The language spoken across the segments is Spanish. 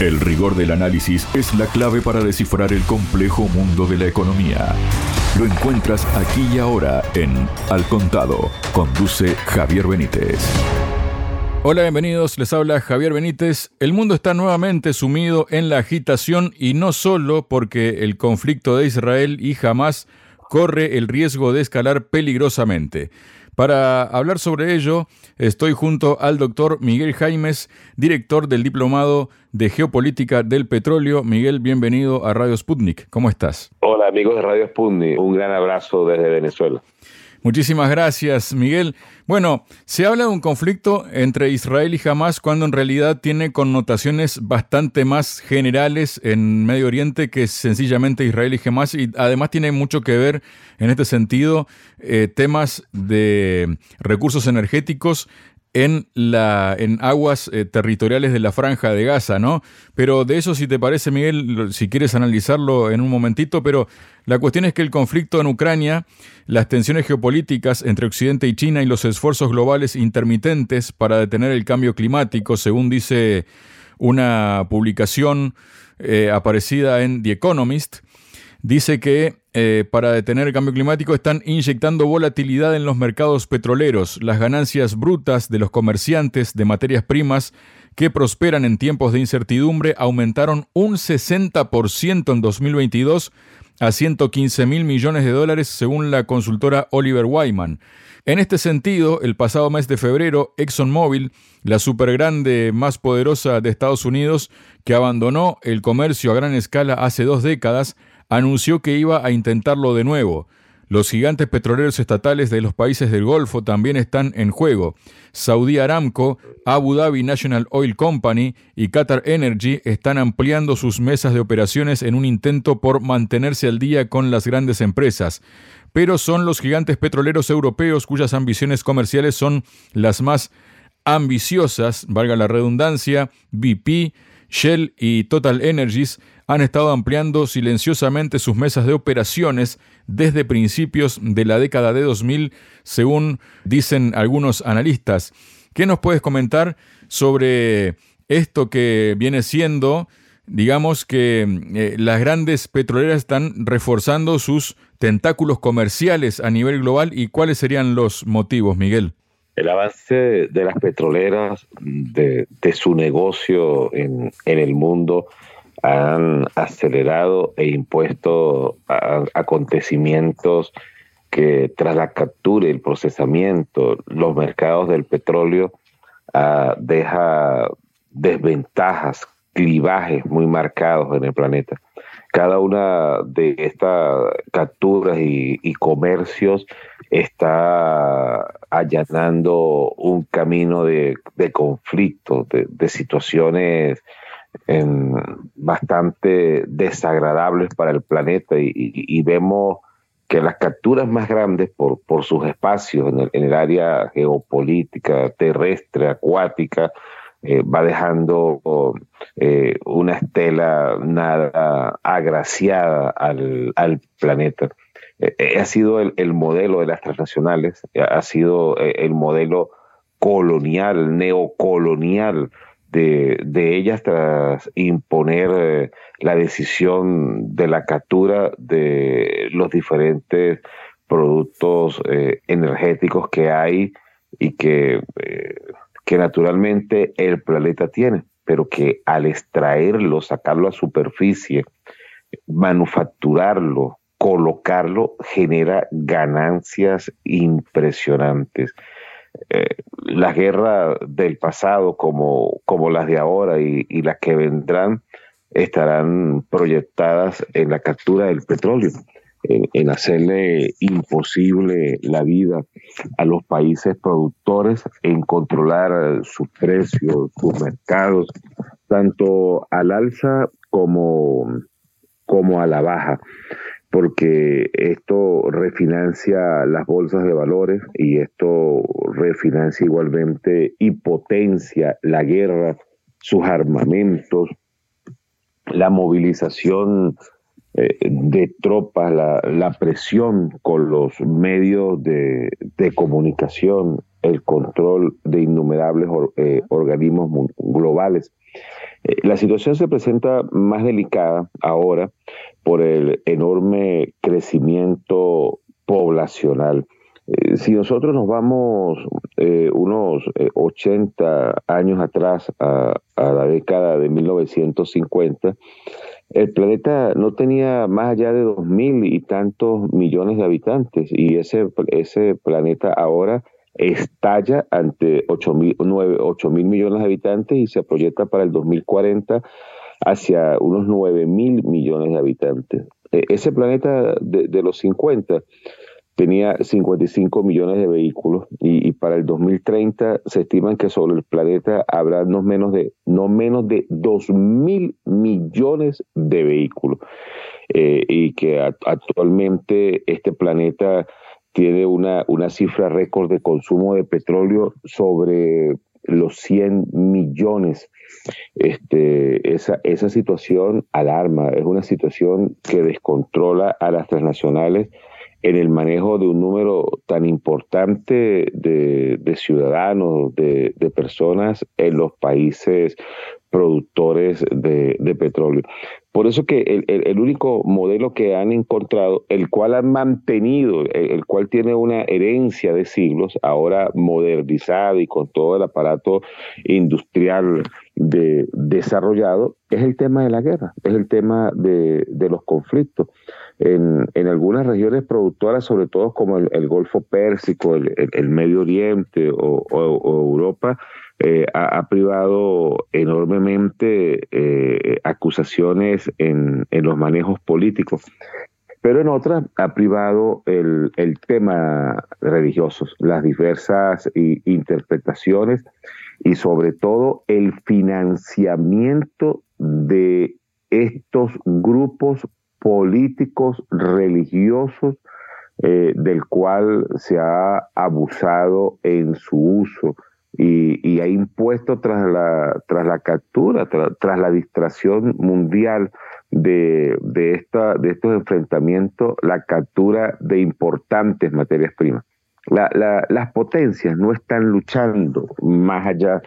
El rigor del análisis es la clave para descifrar el complejo mundo de la economía. Lo encuentras aquí y ahora en Al Contado. Conduce Javier Benítez. Hola, bienvenidos. Les habla Javier Benítez. El mundo está nuevamente sumido en la agitación y no solo porque el conflicto de Israel y Hamas corre el riesgo de escalar peligrosamente. Para hablar sobre ello, estoy junto al doctor Miguel Jaimes, director del Diplomado de Geopolítica del Petróleo. Miguel, bienvenido a Radio Sputnik. ¿Cómo estás? Hola amigos de Radio Sputnik, un gran abrazo desde Venezuela. Muchísimas gracias, Miguel. Bueno, se habla de un conflicto entre Israel y Hamas cuando en realidad tiene connotaciones bastante más generales en Medio Oriente que sencillamente Israel y Hamas y además tiene mucho que ver en este sentido eh, temas de recursos energéticos en, la, en aguas eh, territoriales de la franja de Gaza, ¿no? Pero de eso, si te parece, Miguel, si quieres analizarlo en un momentito, pero la cuestión es que el conflicto en Ucrania, las tensiones geopolíticas entre Occidente y China y los esfuerzos globales intermitentes para detener el cambio climático, según dice una publicación eh, aparecida en The Economist, dice que eh, para detener el cambio climático están inyectando volatilidad en los mercados petroleros. Las ganancias brutas de los comerciantes de materias primas que prosperan en tiempos de incertidumbre aumentaron un 60% en 2022 a 115 mil millones de dólares según la consultora Oliver Wyman. En este sentido, el pasado mes de febrero, ExxonMobil, la supergrande más poderosa de Estados Unidos, que abandonó el comercio a gran escala hace dos décadas, anunció que iba a intentarlo de nuevo. Los gigantes petroleros estatales de los países del Golfo también están en juego. Saudi Aramco, Abu Dhabi National Oil Company y Qatar Energy están ampliando sus mesas de operaciones en un intento por mantenerse al día con las grandes empresas. Pero son los gigantes petroleros europeos cuyas ambiciones comerciales son las más ambiciosas, valga la redundancia, BP, Shell y Total Energies han estado ampliando silenciosamente sus mesas de operaciones desde principios de la década de 2000, según dicen algunos analistas. ¿Qué nos puedes comentar sobre esto que viene siendo, digamos que eh, las grandes petroleras están reforzando sus tentáculos comerciales a nivel global y cuáles serían los motivos, Miguel? El avance de las petroleras, de, su negocio en, en el mundo, han acelerado e impuesto acontecimientos que tras la captura y el procesamiento, los mercados del petróleo uh, deja desventajas, clivajes muy marcados en el planeta. Cada una de estas capturas y, comercios está allanando un camino de, de, de situaciones bastante desagradables para el planeta y, vemos que las capturas más grandes por, por sus espacios en el, área geopolítica, terrestre, acuática, eh, va dejando eh, una estela nada agraciada al, planeta. Eh, ha sido el, el, modelo de las transnacionales, ha sido el modelo colonial, neocolonial de, ellas tras imponer eh, la decisión de la captura de los diferentes productos eh, energéticos que hay y que, eh, que naturalmente el planeta tiene, pero que al extraerlo, sacarlo a superficie, manufacturarlo, colocarlo, genera ganancias impresionantes. Eh, las guerras del pasado como, como las de ahora y, las que vendrán estarán proyectadas en la captura del petróleo, en, hacerle imposible la vida a los países productores, en controlar sus precios, sus mercados, tanto al alza como, como a la baja porque esto refinancia las bolsas de valores y esto refinancia igualmente y potencia la guerra, sus armamentos, la movilización eh, de tropas, la, presión con los medios de, comunicación el control de innumerables eh, organismos globales. Eh, la situación se presenta más delicada ahora por el enorme crecimiento poblacional. Eh, si nosotros nos vamos unos 80 años atrás a, a la década de 1950, el planeta no tenía más allá de dos mil y tantos millones de habitantes y ese, ese planeta ahora estalla ante 8 mil, mil millones de habitantes y se proyecta para el 2040 hacia unos 9 mil millones de habitantes. E, ese planeta de, de los 50 tenía 55 millones de vehículos y, para el 2030 se estiman que sobre el planeta habrá no menos de, no menos de 2 mil millones de vehículos eh, y que actualmente este planeta tiene una, una cifra récord de consumo de petróleo sobre los 100 millones. Este, esa, esa situación alarma, es una situación que descontrola a las transnacionales en el manejo de un número tan importante de, ciudadanos, de, personas en los países productores de, petróleo. Por eso que el, único modelo que han encontrado, el cual han mantenido, el, cual tiene una herencia de siglos, ahora modernizado y con todo el aparato industrial desarrollado, es el tema de la guerra, es el tema de los conflictos en, en algunas regiones productoras, sobre todo como el, Golfo Pérsico, el, Medio Oriente o, Europa, eh, ha, privado enormemente eh, acusaciones en, en, los manejos políticos. Pero en otras ha privado el, el tema religioso, las diversas interpretaciones y sobre todo el financiamiento de estos grupos políticos religiosos eh, del cual se ha abusado en su uso y, ha impuesto tras la, tras la captura, tras la distracción mundial de, de, esta, de estos enfrentamientos, la captura de importantes materias primas. las potencias no están luchando más allá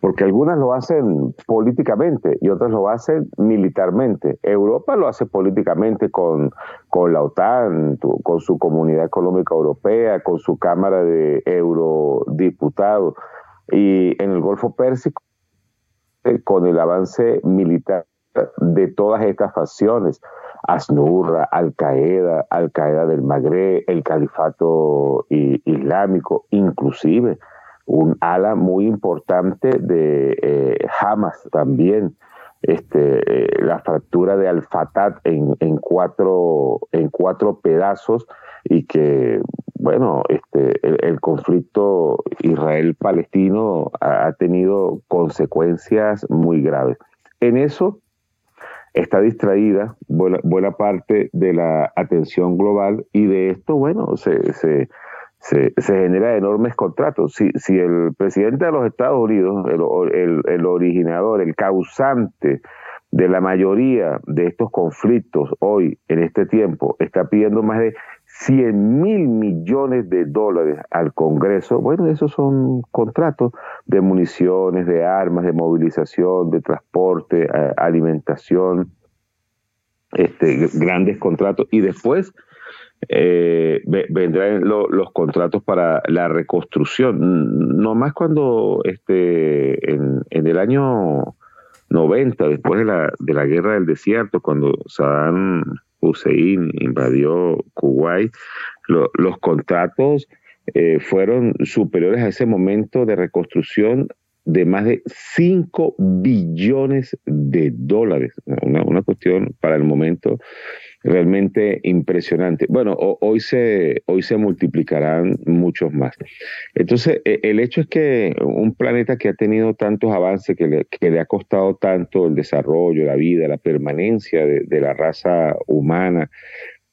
porque algunas lo hacen políticamente y otras lo hacen militarmente. Europa lo hace políticamente con, con la OTAN, con su Comunidad Económica Europea, con su Cámara de Eurodiputados y en el Golfo Pérsico eh, con el avance militar de todas estas facciones. Asnurra, Al-Qaeda, Al-Qaeda del Magreb, el Califato Islámico, inclusive un ala muy importante de eh, Hamas también. Este, eh, la fractura de Al-Fatah en, cuatro, en cuatro pedazos y que, bueno, este, el, conflicto Israel-Palestino ha, tenido consecuencias muy graves. En eso está distraída buena, parte de la atención global y de esto, bueno, se se, se genera enormes contratos. Si, si el presidente de los Estados Unidos, el, el, originador, el causante de la mayoría de estos conflictos hoy, en este tiempo, está pidiendo más de 100 mil millones de dólares al Congreso, bueno, esos son contratos de municiones, de armas, de movilización, de transporte, eh, alimentación, este, grandes contratos. Y después eh, vendrán los contratos para la reconstrucción. No más cuando este, en, el año 90, después de la, de la guerra del desierto, cuando Saddam Hussein invadió Kuwait, los contratos eh, fueron superiores a ese momento de reconstrucción de más de 5 billones de dólares. Una, una cuestión para el momento realmente impresionante. Bueno, hoy, se, hoy se multiplicarán muchos más. Entonces, e, el hecho es que un planeta que ha tenido tantos avances, que le, que le ha costado tanto el desarrollo, la vida, la permanencia de, la raza humana,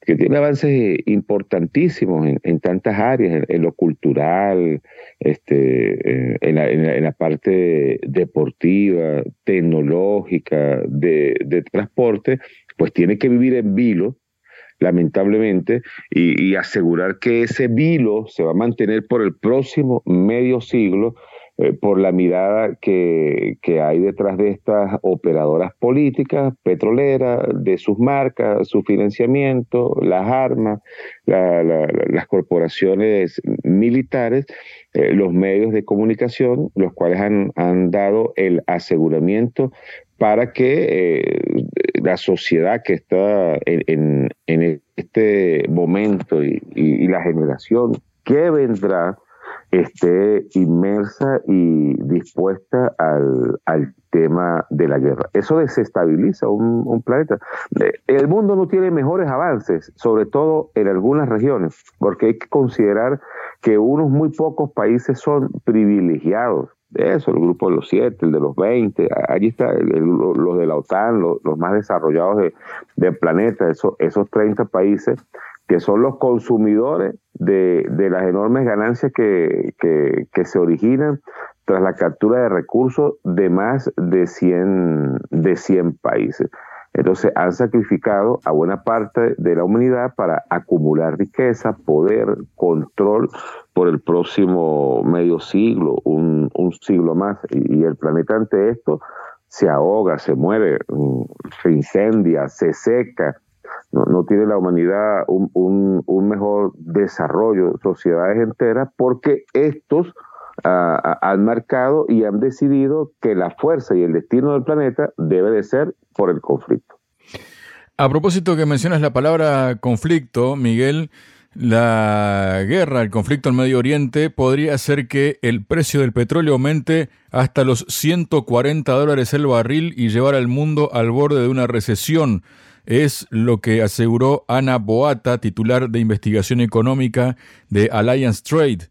que tiene avances importantísimos en, tantas áreas, en, lo cultural, este, en, la, en, la, parte deportiva, tecnológica, de transporte, pues tiene que vivir en vilo lamentablemente, y, asegurar que ese vilo se va a mantener por el próximo medio siglo eh, por la mirada que, hay detrás de estas operadoras políticas, petroleras, de sus marcas, su financiamiento, las armas, las corporaciones militares, eh, los medios de comunicación, los cuales han, han dado el aseguramiento para que eh, la sociedad que está en, este momento y, la generación que vendrá esté inmersa y dispuesta al, tema de la guerra. Eso desestabiliza un, planeta. Eh, el mundo no tiene mejores avances, sobre todo en algunas regiones, porque hay que considerar que unos muy pocos países son privilegiados eso, el grupo de los siete, el de los veinte, allí está los de la OTAN, los, más desarrollados del planeta, eso, esos 30 países que son los consumidores de, las enormes ganancias que, se originan tras la captura de recursos de más de 100, de 100 países. Entonces han sacrificado a buena parte de la humanidad para acumular riqueza, poder, control por el próximo medio siglo, un, siglo más. Y, el planeta ante esto se ahoga, se muere, mm, se incendia, se seca. No, tiene la humanidad un, mejor desarrollo, sociedades enteras, porque estos ah, ah, han marcado y han decidido que la fuerza y el destino del planeta debe de ser por el conflicto. A propósito que mencionas la palabra conflicto, Miguel, la guerra, el conflicto en Medio Oriente podría hacer que el precio del petróleo aumente hasta los 140 dólares el barril y llevar al mundo al borde de una recesión. Es lo que aseguró Ana Boata, titular de investigación económica de Alliance Trade.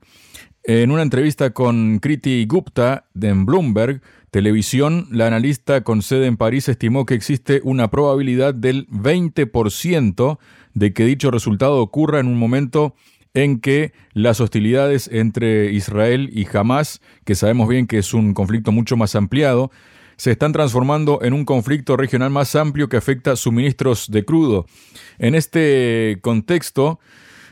En una entrevista con Kriti Gupta de Bloomberg, Televisión, la analista con sede en París estimó que existe una probabilidad del 20% de que dicho resultado ocurra en un momento en que las hostilidades entre Israel y Hamas, que sabemos bien que es un conflicto mucho más ampliado, se están transformando en un conflicto regional más amplio que afecta suministros de crudo. En este contexto,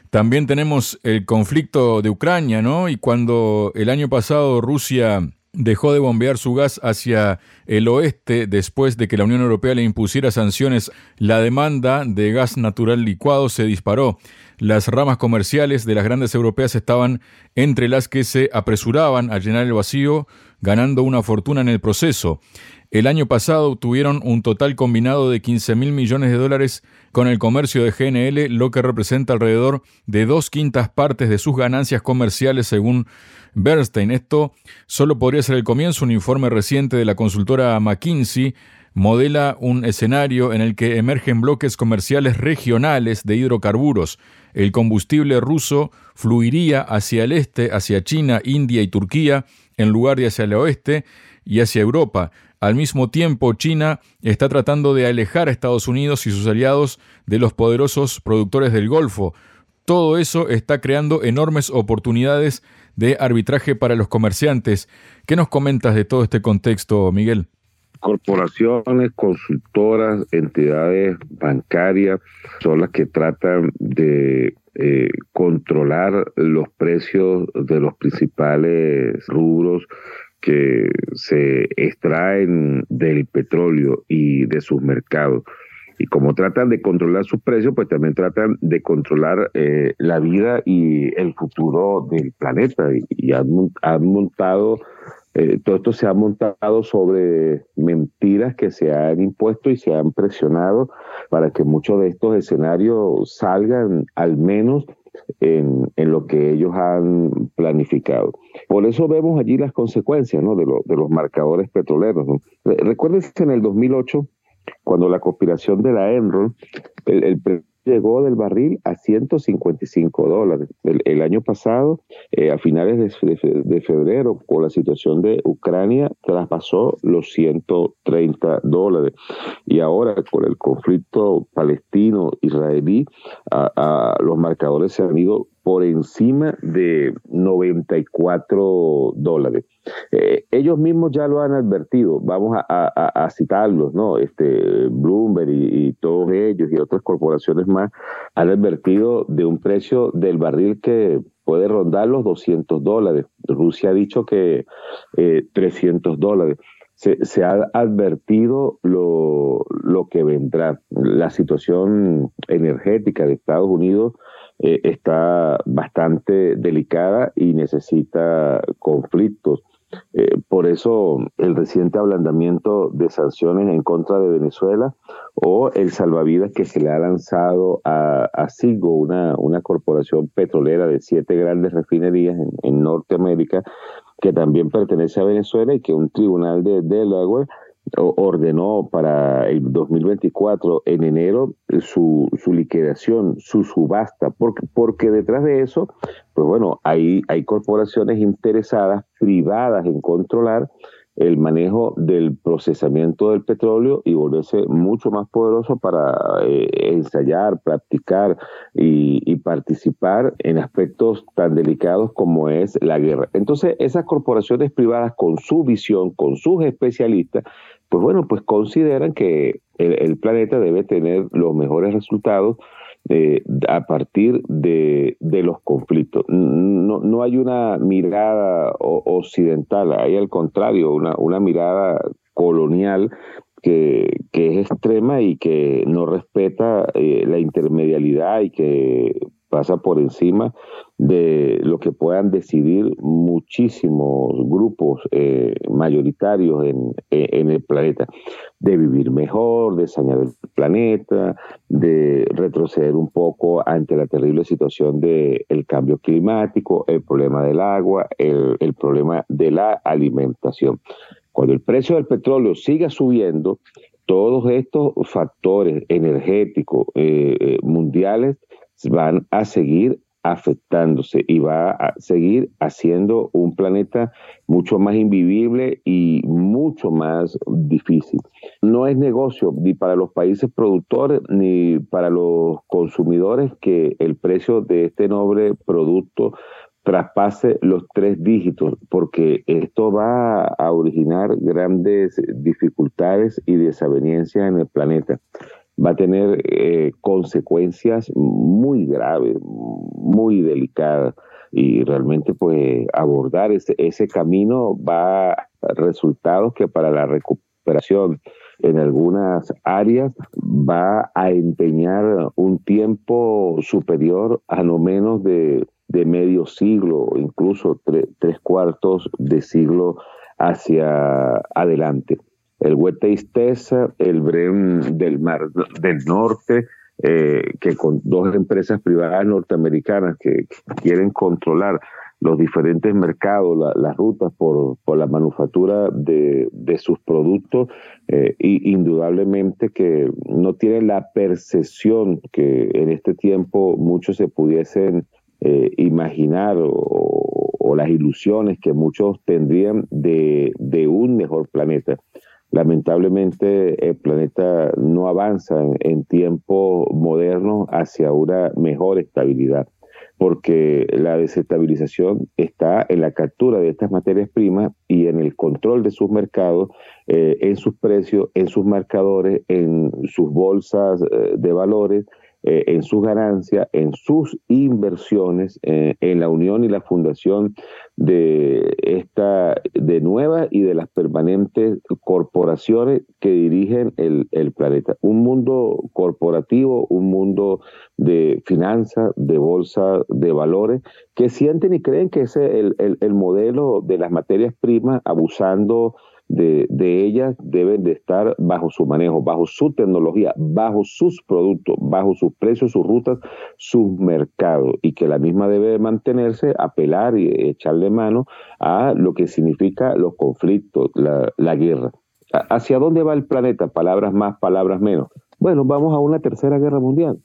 también tenemos el conflicto de Ucrania, ¿no? Y cuando el año pasado Rusia dejó de bombear su gas hacia el oeste después de que la Unión Europea le impusiera sanciones, la demanda de gas natural licuado se disparó. Las ramas comerciales de las grandes europeas estaban entre las que se apresuraban a llenar el vacío, ganando una fortuna en el proceso. El año pasado obtuvieron un total combinado de 15 mil millones de dólares con el comercio de GNL, lo que representa alrededor de dos quintas partes de sus ganancias comerciales según Bernstein. Esto solo podría ser el comienzo. Un informe reciente de la consultora McKinsey modela un escenario en el que emergen bloques comerciales regionales de hidrocarburos. El combustible ruso fluiría hacia el este, hacia China, India y Turquía, en lugar de hacia el oeste y hacia Europa. Al mismo tiempo, China está tratando de alejar a Estados Unidos y sus aliados de los poderosos productores del Golfo. Todo eso está creando enormes oportunidades de arbitraje para los comerciantes. ¿Qué nos comentas de todo este contexto, Miguel? Corporaciones, consultoras, entidades bancarias son las que tratan de eh, controlar los precios de los principales rubros que se extraen del petróleo y de sus mercados. Y como tratan de controlar sus precios, pues también tratan de controlar eh, la vida y el futuro del planeta. Y, han, montado, eh, todo esto se ha montado sobre mentiras que se han impuesto y se han presionado para que muchos de estos escenarios salgan al menos en, lo que ellos han planificado. Por eso vemos allí las consecuencias de, de los marcadores petroleros. ¿no? Recuérdense en el 2008 cuando la conspiración de la Enron, el, el llegó del barril a 155 dólares. El, año pasado, eh, a finales de, febrero, con la situación de Ucrania, traspasó los 130 dólares. Y ahora, con el conflicto palestino-israelí, los marcadores se han ido por encima de 94 dólares. Eh, ellos mismos ya lo han advertido, vamos a, citarlos, ¿no? Este, Bloomberg y, todos ellos y otras corporaciones más han advertido de un precio del barril que puede rondar los 200 dólares. Rusia ha dicho que 300 eh, dólares. Se, ha advertido lo que vendrá. La situación energética de Estados Unidos eh, está bastante delicada y necesita conflictos. Eh, por eso el reciente ablandamiento de sanciones en contra de Venezuela o el salvavidas que se le ha lanzado a, a una, una corporación petrolera de siete grandes refinerías en, en Norteamérica, que también pertenece a Venezuela y que un tribunal de Delaware ordenó para el 2024 en enero su, su liquidación, su subasta, porque, porque detrás de eso, pues bueno, hay, hay corporaciones interesadas, privadas en controlar el manejo del procesamiento del petróleo y volverse mucho más poderoso para eh, ensayar, practicar y, y, participar en aspectos tan delicados como es la guerra. Entonces, esas corporaciones privadas con su visión, con sus especialistas, pues bueno, pues consideran que el, planeta debe tener los mejores resultados eh, a partir de, los conflictos. No, no, hay una mirada occidental, hay al contrario, una, una mirada colonial que, que, es extrema y que no respeta eh, la intermedialidad y que pasa por encima de lo que puedan decidir muchísimos grupos eh, mayoritarios en, en, el planeta, de vivir mejor, de sanear el planeta, de retroceder un poco ante la terrible situación del el cambio climático, el problema del agua, el, el problema de la alimentación. Cuando el precio del petróleo siga subiendo, todos estos factores energéticos eh, eh, mundiales van a seguir afectándose y va a seguir haciendo un planeta mucho más invivible y mucho más difícil. No es negocio ni para los países productores ni para los consumidores que el precio de este noble producto traspase los tres dígitos, porque esto va a originar grandes dificultades y desavenencias en el planeta va a tener eh, consecuencias muy graves, muy delicadas y realmente pues abordar ese, ese camino va a resultados que para la recuperación en algunas áreas va a empeñar un tiempo superior a no menos de, de medio siglo, incluso tres cuartos de siglo hacia adelante el Wetteistesa, el Brem del Mar del Norte, eh, que con dos empresas privadas norteamericanas que, quieren controlar los diferentes mercados, las rutas por, la manufactura de, sus productos, eh, y indudablemente que no tienen la percepción que en este tiempo muchos se pudiesen eh, imaginar o, las ilusiones que muchos tendrían de, de un mejor planeta lamentablemente el planeta no avanza en, tiempo moderno hacia una mejor estabilidad, porque la desestabilización está en la captura de estas materias primas y en el control de sus mercados, eh, en sus precios, en sus marcadores, en sus bolsas eh, de valores eh, en sus ganancias, en sus inversiones, eh, en la unión y la fundación de esta, de nuevas y de las permanentes corporaciones que dirigen el, planeta. Un mundo corporativo, un mundo de finanzas, de bolsa, de valores, que sienten y creen que ese es el, el modelo de las materias primas, abusando de, ellas deben de estar bajo su manejo, bajo su tecnología, bajo sus productos, bajo sus precios, sus rutas, sus mercados y que la misma debe mantenerse, apelar y echarle mano a lo que significa los conflictos, la, la guerra. ¿Hacia dónde va el planeta? Palabras más, palabras menos. Bueno, vamos a una tercera guerra mundial.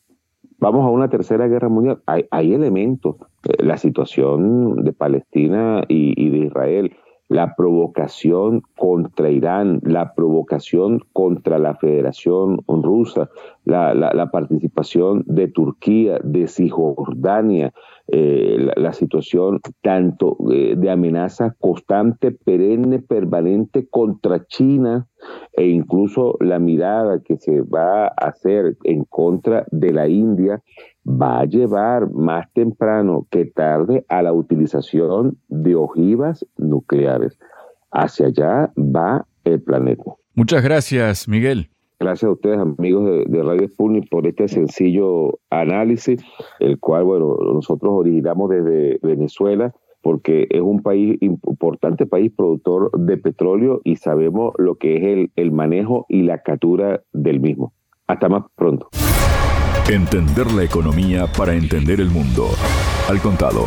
Vamos a una tercera guerra mundial. Hay, hay elementos. Eh, la situación de Palestina y, y de Israel, la provocación contra Irán, la provocación contra la Federación Rusa, la, participación de Turquía, de Cisjordania, eh, la, situación tanto eh, de amenaza constante, perenne, permanente contra China e incluso la mirada que se va a hacer en contra de la India va a llevar más temprano que tarde a la utilización de ojivas nucleares. Hacia allá va el planeta. Muchas gracias, Miguel. Gracias a ustedes, amigos de, Radio Sputnik, por este sencillo análisis, el cual, bueno, nosotros originamos desde Venezuela, porque es un país importante, país productor de petróleo y sabemos lo que es el, el manejo y la captura del mismo. Hasta más pronto. Entender la economía para entender el mundo. Al contado.